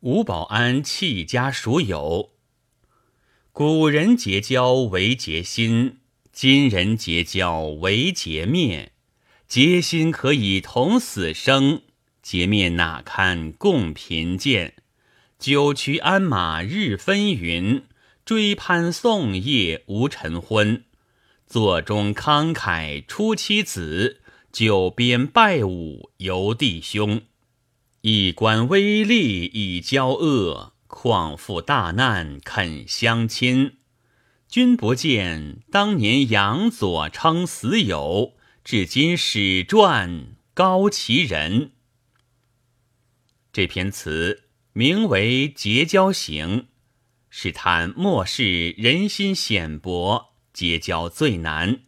吴保安弃家属友。古人结交为结心，今人结交为结面。结心可以同死生，结面哪堪共贫贱？九曲鞍马日纷纭，追攀送夜无晨昏。座中慷慨出妻子，九边拜武游弟兄。一官微利以交恶，况负大难肯相亲？君不见当年杨左称死友。至今史传高其人。这篇词名为《结交行》，是谈末世人心险薄，结交最难。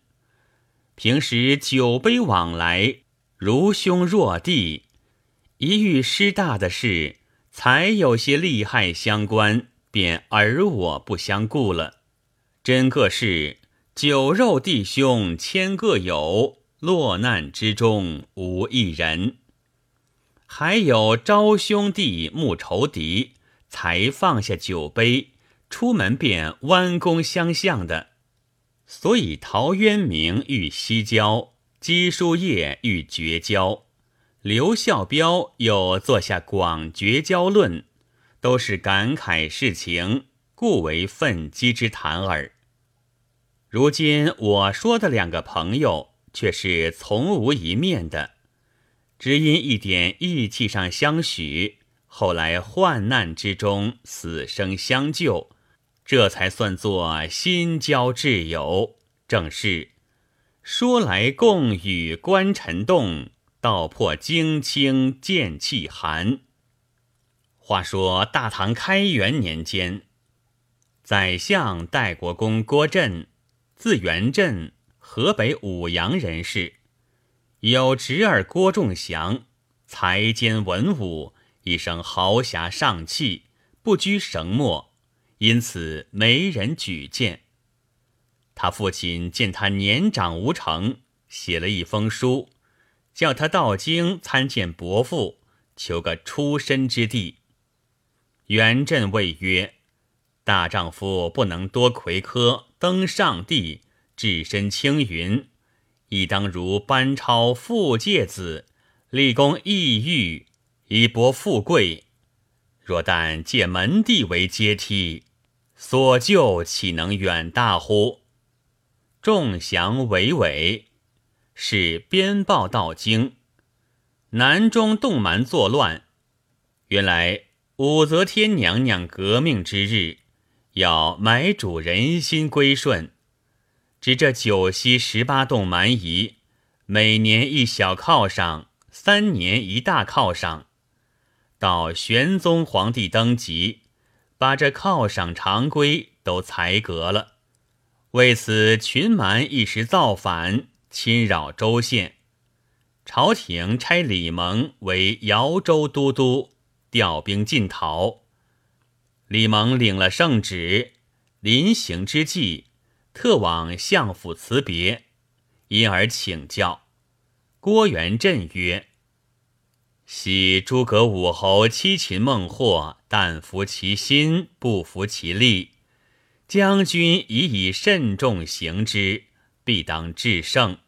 平时酒杯往来，如兄若弟；一遇师大的事，才有些利害相关，便而我不相顾了。真个是酒肉弟兄千个有。落难之中无一人，还有招兄弟慕仇敌，才放下酒杯，出门便弯弓相向的。所以陶渊明欲西郊，姬叔夜欲绝交，刘孝标又作下《广绝交论》，都是感慨世情，故为愤激之谈耳。如今我说的两个朋友。却是从无一面的，只因一点义气上相许，后来患难之中死生相救，这才算作心交挚友。正是说来共与观尘动，道破惊青剑气寒。话说大唐开元年间，宰相代国公郭振，字元振。河北武阳人士，有侄儿郭仲祥，才兼文武，一生豪侠尚气，不拘绳墨，因此没人举荐。他父亲见他年长无成，写了一封书，叫他到京参见伯父，求个出身之地。元振谓曰：“大丈夫不能多魁科，登上帝。”置身青云，亦当如班超傅介子，立功异域，以博富贵。若但借门第为阶梯，所救岂能远大乎？众降伟伟，是鞭报到京。南中动蛮作乱，原来武则天娘娘革命之日，要买主人心归顺。指这九溪十八洞蛮夷，每年一小犒赏，三年一大犒赏。到玄宗皇帝登基，把这犒赏常规都裁革了。为此，群蛮一时造反，侵扰州县。朝廷差李蒙为饶州都督，调兵进讨。李蒙领了圣旨，临行之际。特往相府辞别，因而请教郭元振曰：“昔诸葛武侯七擒孟获，但服其心，不服其力。将军已以慎重行之，必当制胜。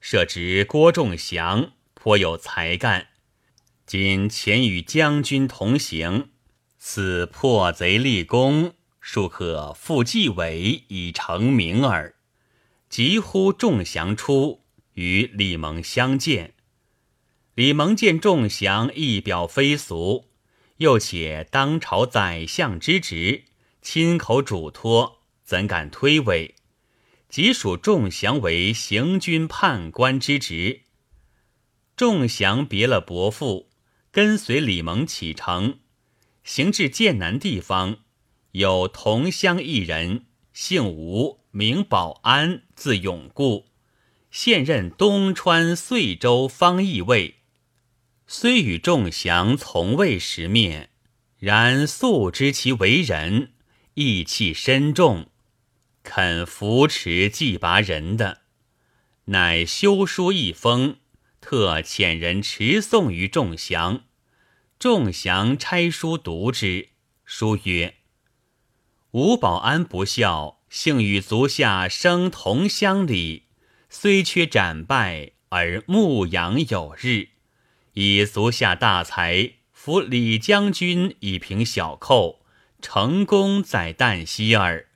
设职郭仲祥颇有才干，今前与将军同行，此破贼立功。”庶可复继伟以成名耳。急呼仲祥出，与李蒙相见。李蒙见仲祥一表非俗，又且当朝宰相之职，亲口嘱托，怎敢推诿？即属仲祥为行军判官之职。仲祥别了伯父，跟随李蒙启程，行至剑南地方。有同乡一人，姓吴，名保安，字永固，现任东川遂州方义尉。虽与仲祥从未识面，然素知其为人，义气深重，肯扶持祭拔人的，乃修书一封，特遣人持送于仲祥。众降差书读之，书曰：“吴保安不孝，幸与足下生同乡里，虽缺斩败，而牧羊有日，以足下大才，扶李将军以平小寇，成功在旦夕耳。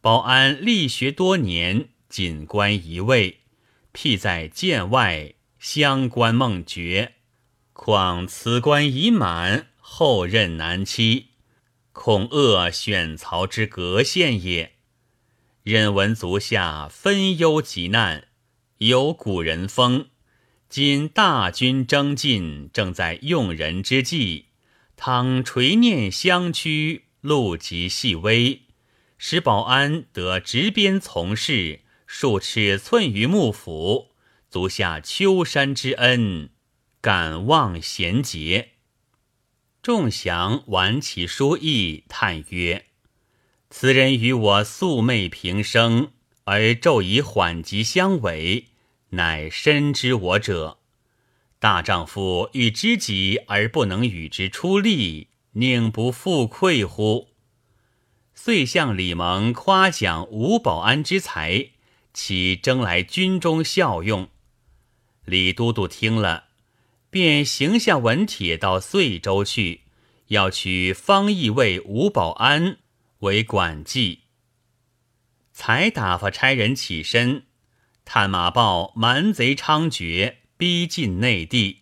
保安力学多年，锦官一位，辟在剑外，相关梦绝。”况此官已满，后任难期，恐恶选曹之隔限也。任闻足下分忧极难，有古人风。今大军征进，正在用人之际，倘垂念相趋，路极细微，使保安得执鞭从事，数尺寸于幕府，足下秋山之恩。敢望贤节，众祥玩其书意，叹曰：“此人与我素昧平生，而骤以缓急相违，乃深知我者。大丈夫与知己而不能与之出力，宁不负愧乎？”遂向李蒙夸奖吴保安之才，其征来军中效用。李都督听了。便行下文帖到遂州去，要取方义卫吴保安为管记。才打发差人起身，探马报蛮贼猖獗，逼近内地。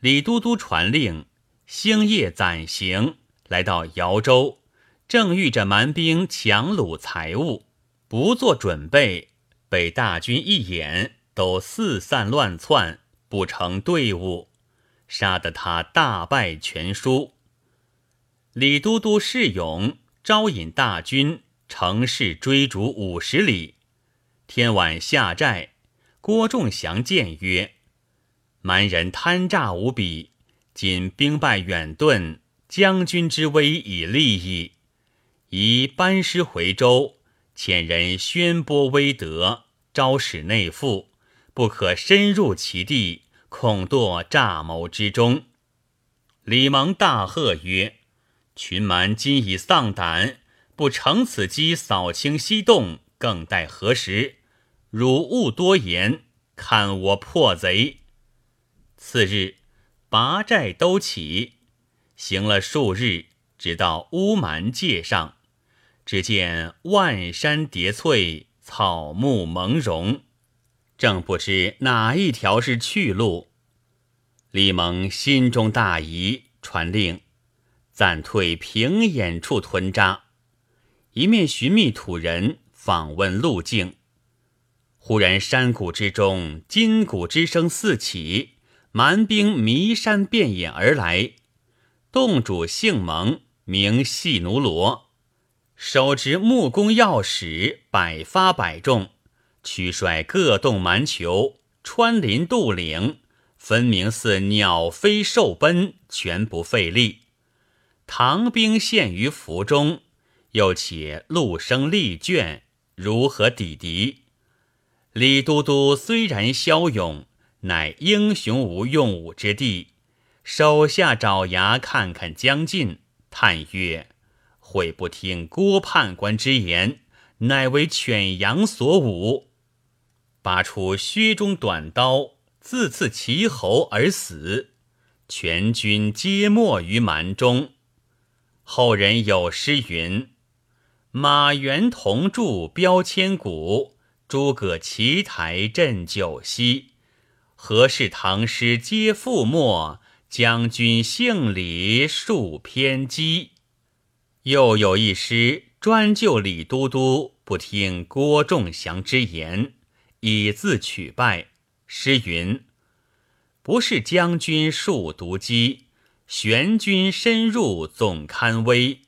李都督传令，星夜暂行，来到姚州，正遇着蛮兵强掳财物，不做准备，被大军一眼，都四散乱窜。不成队伍，杀得他大败全输。李都督释勇招引大军，乘势追逐五十里。天晚下寨，郭仲祥见曰：“蛮人贪诈无比，今兵败远遁，将军之威已立矣。宜班师回州，遣人宣播威德，招使内附。”不可深入其地，恐堕诈谋之中。李蒙大喝曰：“群蛮今已丧胆，不乘此机扫清西洞，更待何时？汝勿多言，看我破贼！”次日，拔寨都起，行了数日，直到乌蛮界上，只见万山叠翠，草木蒙茸。正不知哪一条是去路，李蒙心中大疑，传令暂退平眼处屯扎，一面寻觅土人访问路径。忽然山谷之中金鼓之声四起，蛮兵弥山遍野而来。洞主姓蒙，名细奴罗，手执木工钥匙，百发百中。驱率各洞蛮酋穿林渡岭，分明似鸟飞兽奔，全不费力。唐兵陷于伏中，又且陆生力倦，如何抵敌？李都督虽然骁勇，乃英雄无用武之地。手下爪牙看看将近，叹曰：“悔不听郭判官之言，乃为犬羊所舞。”拔出靴中短刀，自刺其喉而死。全军皆没于蛮中。后人有诗云：“马原同筑标千古，诸葛奇台镇九溪。何事唐诗皆覆没？将军姓李数偏激。”又有一诗专就李都督不听郭仲祥之言。以自取败。诗云：“不是将军数独击，玄军深入总堪危。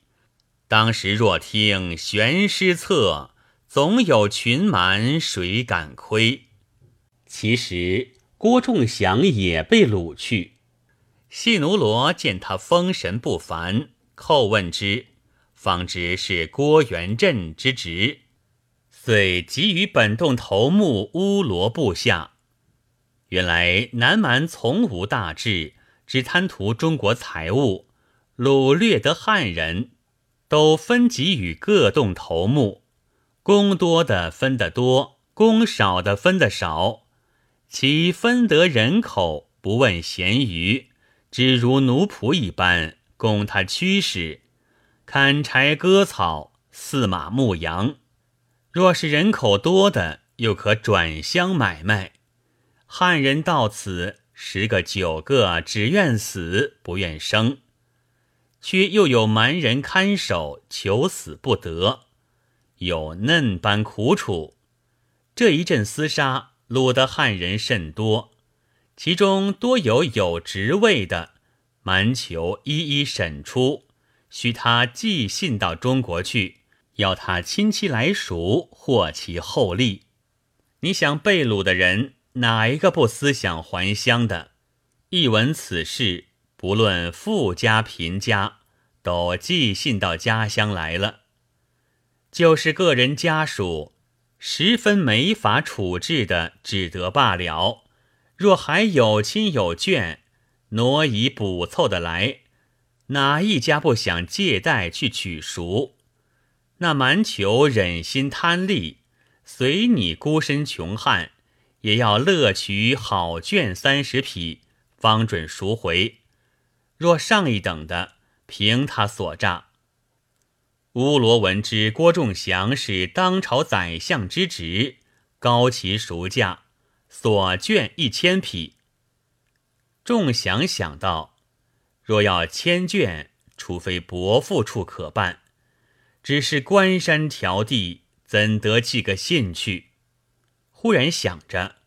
当时若听玄师策，总有群蛮谁敢窥？”其实郭仲祥也被掳去。细奴罗见他风神不凡，叩问之，方知是郭元振之侄。遂急于本洞头目乌罗部下。原来南蛮从无大志，只贪图中国财物，掳掠得汉人，都分给予各洞头目，功多的分得多，功少的分得少。其分得人口，不问咸鱼，只如奴仆一般，供他驱使，砍柴割草，饲马牧羊。若是人口多的，又可转乡买卖。汉人到此，十个九个只愿死不愿生，却又有蛮人看守，求死不得，有嫩般苦楚。这一阵厮杀。掳得汉人甚多，其中多有有职位的，蛮酋一一审出，许他寄信到中国去，要他亲戚来赎，获其厚利。你想被掳的人，哪一个不思想还乡的？一闻此事，不论富家贫家，都寄信到家乡来了。就是个人家属。十分没法处置的，只得罢了。若还有亲有眷，挪移补凑的来，哪一家不想借贷去取赎？那蛮酋忍心贪利，随你孤身穷汉，也要乐取好绢三十匹，方准赎回。若上一等的，凭他所诈。乌罗闻之，郭仲祥是当朝宰相之职，高其赎价，所卷一千匹。仲祥想到，若要迁卷，除非伯父处可办，只是关山迢递，怎得寄个信去？忽然想着，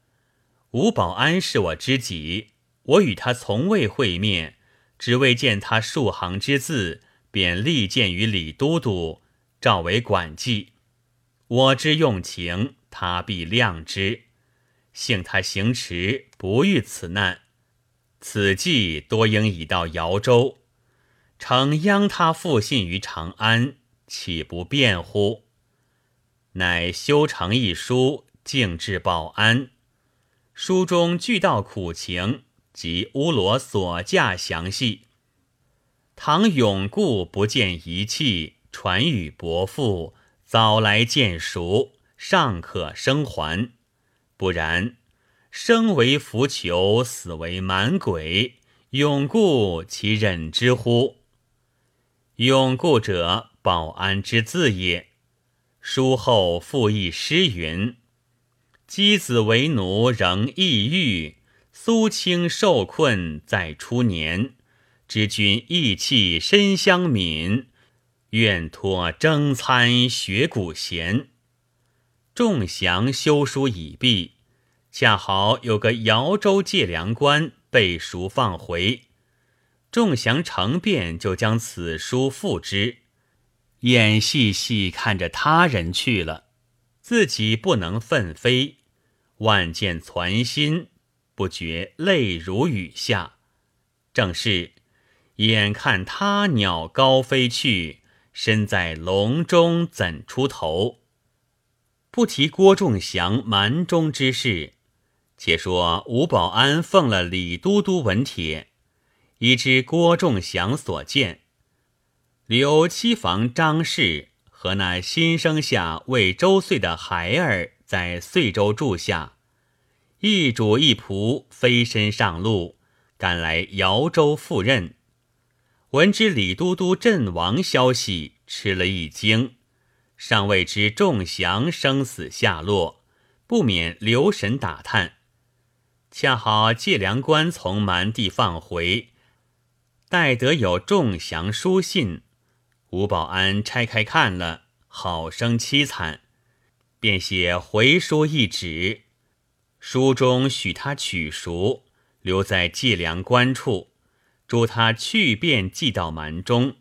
吴保安是我知己，我与他从未会面，只为见他数行之字。便力荐于李都督，召为管记。我之用情，他必谅之。幸他行迟，不遇此难。此计多应已到姚州，诚央他复信于长安，岂不便乎？乃修成一书，径至保安。书中俱道苦情及乌罗所驾详细。唐永固不见遗弃，传与伯父，早来见赎，尚可生还；不然，生为浮囚，死为蛮鬼，永固其忍之乎？永固者，保安之字也。书后复议诗云：“箕子为奴仍抑郁，苏青受困在初年。”知君意气深相悯，愿托征餐学古贤。众降修书已毕，恰好有个姚州借粮官被赎放回，众祥成便就将此书付之，眼细细看着他人去了，自己不能奋飞，万箭攒心，不觉泪如雨下。正是。眼看他鸟高飞去，身在笼中怎出头？不提郭仲祥瞒中之事，且说吴保安奉了李都督文帖，已知郭仲祥所见。刘七房张氏和那新生下未周岁的孩儿在遂州住下，一主一仆飞身上路，赶来姚州赴任。闻知李都督阵亡消息，吃了一惊，尚未知仲祥生死下落，不免留神打探。恰好借粮官从蛮地放回，待得有众祥书信，吴保安拆开看了，好生凄惨，便写回书一纸，书中许他取赎，留在借粮官处。嘱他去便寄到蛮中，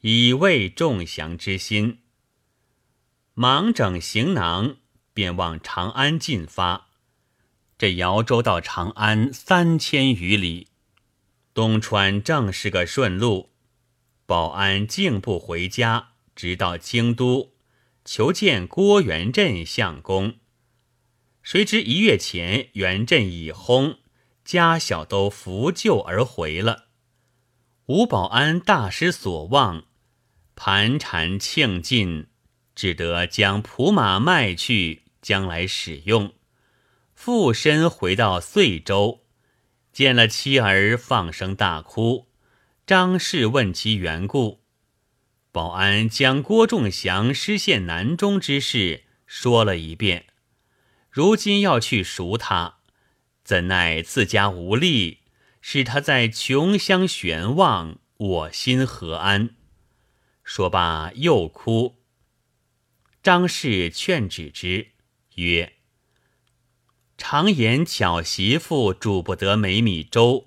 以慰众降之心。忙整行囊，便往长安进发。这姚州到长安三千余里，东川正是个顺路。保安竟不回家，直到京都，求见郭元振相公。谁知一月前，元振已薨，家小都扶柩而回了。吴保安大失所望，盘缠庆尽，只得将蒲马卖去，将来使用。附身回到遂州，见了妻儿，放声大哭。张氏问其缘故，保安将郭仲祥失陷南中之事说了一遍。如今要去赎他，怎奈自家无力。使他在穷乡悬望，我心何安？说罢又哭。张氏劝止之，曰：“常言巧媳妇煮不得美米粥，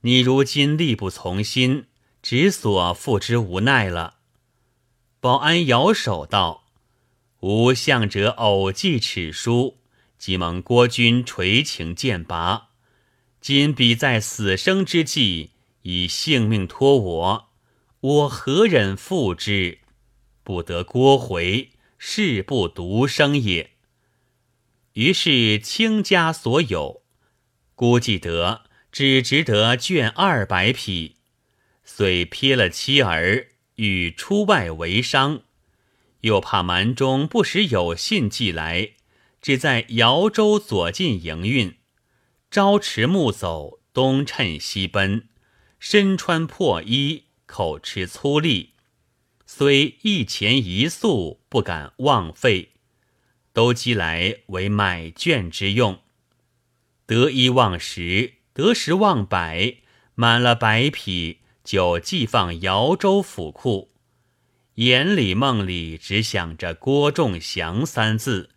你如今力不从心，只所付之无奈了。”保安摇手道：“吾向者偶记此书，即蒙郭君垂情剑拔。”今彼在死生之际，以性命托我，我何忍负之？不得郭回，誓不独生也。于是倾家所有，估计得只值得卷二百匹，遂撇了妻儿，欲出外为商，又怕蛮中不时有信寄来，只在瑶州左近营运。朝迟暮走，东趁西奔，身穿破衣，口吃粗粝，虽一钱一粟，不敢枉费，都积来为买卷之用。得一忘十，得十忘百，满了百匹，就寄放姚州府库。眼里梦里只想着郭仲祥三字，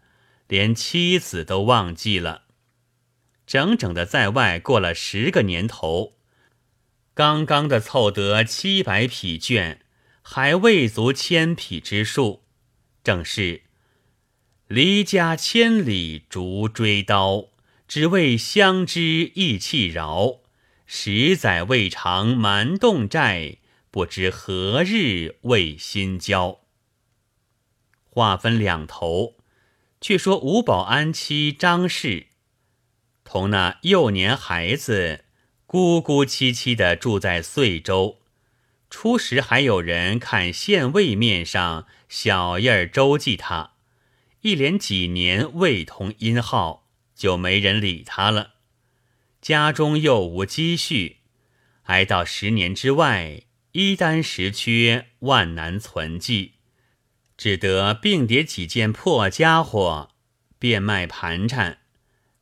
连妻子都忘记了。整整的在外过了十个年头，刚刚的凑得七百匹卷，还未足千匹之数。正是离家千里逐追刀，只为相知意气饶。十载未尝瞒洞寨，不知何日为心交。话分两头，却说吴保安妻张氏。同那幼年孩子，孤孤凄凄的住在遂州。初时还有人看县尉面上小印儿周记他，一连几年未通音号，就没人理他了。家中又无积蓄，挨到十年之外，一单十缺，万难存记，只得并叠几件破家伙，变卖盘缠。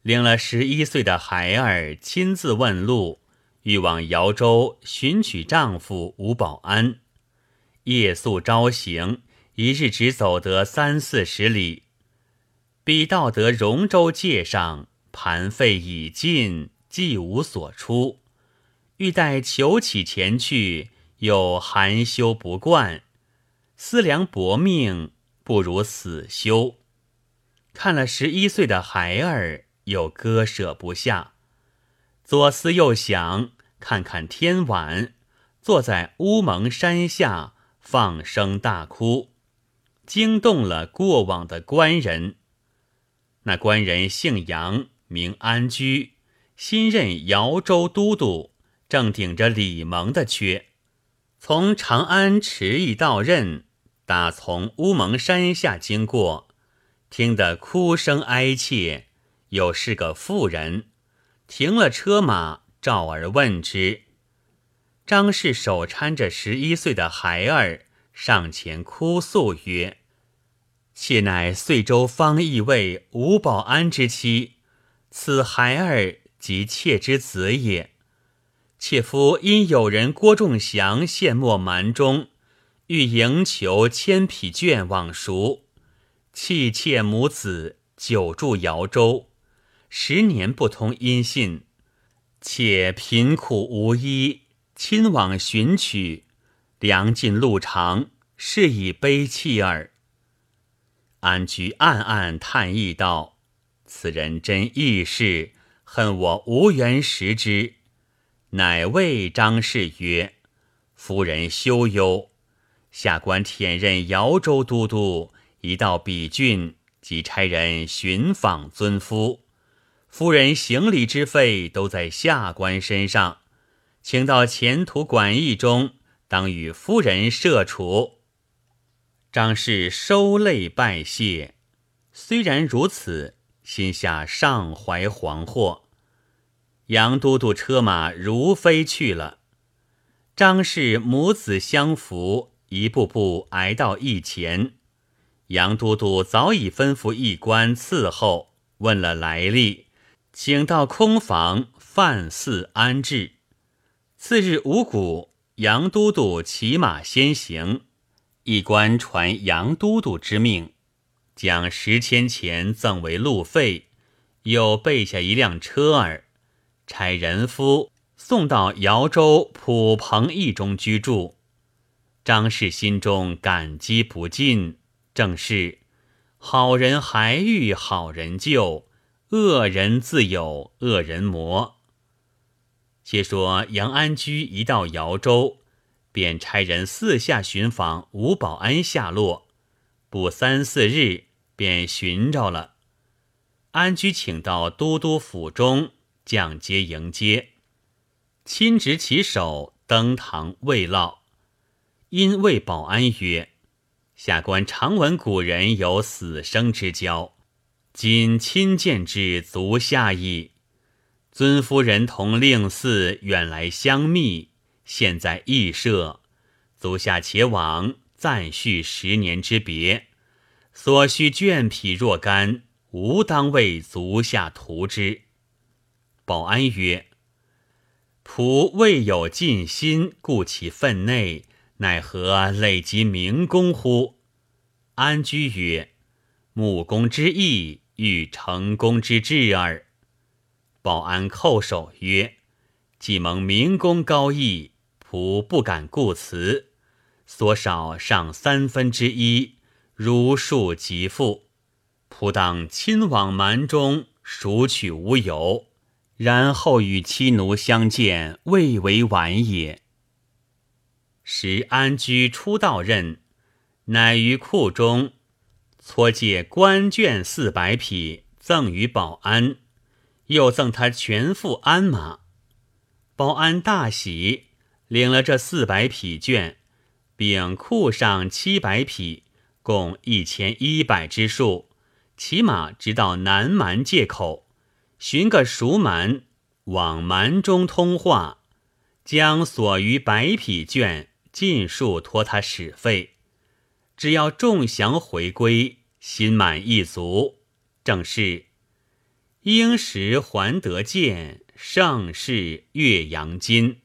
领了十一岁的孩儿，亲自问路，欲往瑶州寻娶丈夫吴保安。夜宿朝行，一日只走得三四十里。彼到得荣州界上，盘费已尽，既无所出，欲待求起前去，又含羞不惯，思量薄命，不如死休。看了十一岁的孩儿。又割舍不下，左思右想，看看天晚，坐在乌蒙山下放声大哭，惊动了过往的官人。那官人姓杨，名安居，新任瑶州都督，正顶着李蒙的缺，从长安迟疑到任，打从乌蒙山下经过，听得哭声哀切。又是个妇人，停了车马，召而问之。张氏手搀着十一岁的孩儿上前哭诉曰：“妾乃遂州方义尉吴保安之妻，此孩儿即妾之子也。妾夫因有人郭仲祥陷没蛮中，欲营求千匹绢往赎，弃妾母子久住瑶州。”十年不通音信，且贫苦无依，亲往寻取，粮尽路长，是以悲泣耳。安居暗暗叹意道：“此人真义士，恨我无缘识之。”乃谓张氏曰：“夫人休忧，下官舔任瑶州都督，一到彼郡，即差人寻访尊夫。”夫人行礼之费都在下官身上，请到前途馆驿中，当与夫人设处。张氏收泪拜谢，虽然如此，心下尚怀惶惑。杨都督车马如飞去了，张氏母子相扶，一步步挨到驿前。杨都督早已吩咐驿官伺候，问了来历。请到空房饭肆安置。次日五谷，杨都督骑马先行，一官传杨都督之命，将十千钱赠为路费，又备下一辆车儿，差人夫送到姚州普棚驿中居住。张氏心中感激不尽，正是好人还遇好人救。恶人自有恶人磨。且说杨安居一到姚州，便差人四下寻访吴保安下落，不三四日便寻着了。安居请到都督府中，降阶迎接，亲执其手登堂慰劳。因谓保安曰：“下官常闻古人有死生之交。”今亲见之足下矣。尊夫人同令嗣远来相密，现在义社，足下且往暂续十年之别。所需绢匹若干，吾当为足下图之。保安曰：“仆未有尽心故其分内，奈何累及明公乎？”安居曰：“木工之意。”欲成功之志耳。保安叩首曰：“既蒙明公高义，仆不敢顾辞。所少上三分之一，如数即付。仆当亲往蛮中赎取无有，然后与妻奴相见，未为晚也。”时安居出道任，乃于库中。撮借官眷四百匹，赠与保安，又赠他全副鞍马。保安大喜，领了这四百匹绢，并库上七百匹，共一千一百之数，骑马直到南蛮界口，寻个熟蛮，往蛮中通话，将所余百匹绢尽数托他使费，只要众降回归。心满意足，正是应时还得见，盛世岳阳金。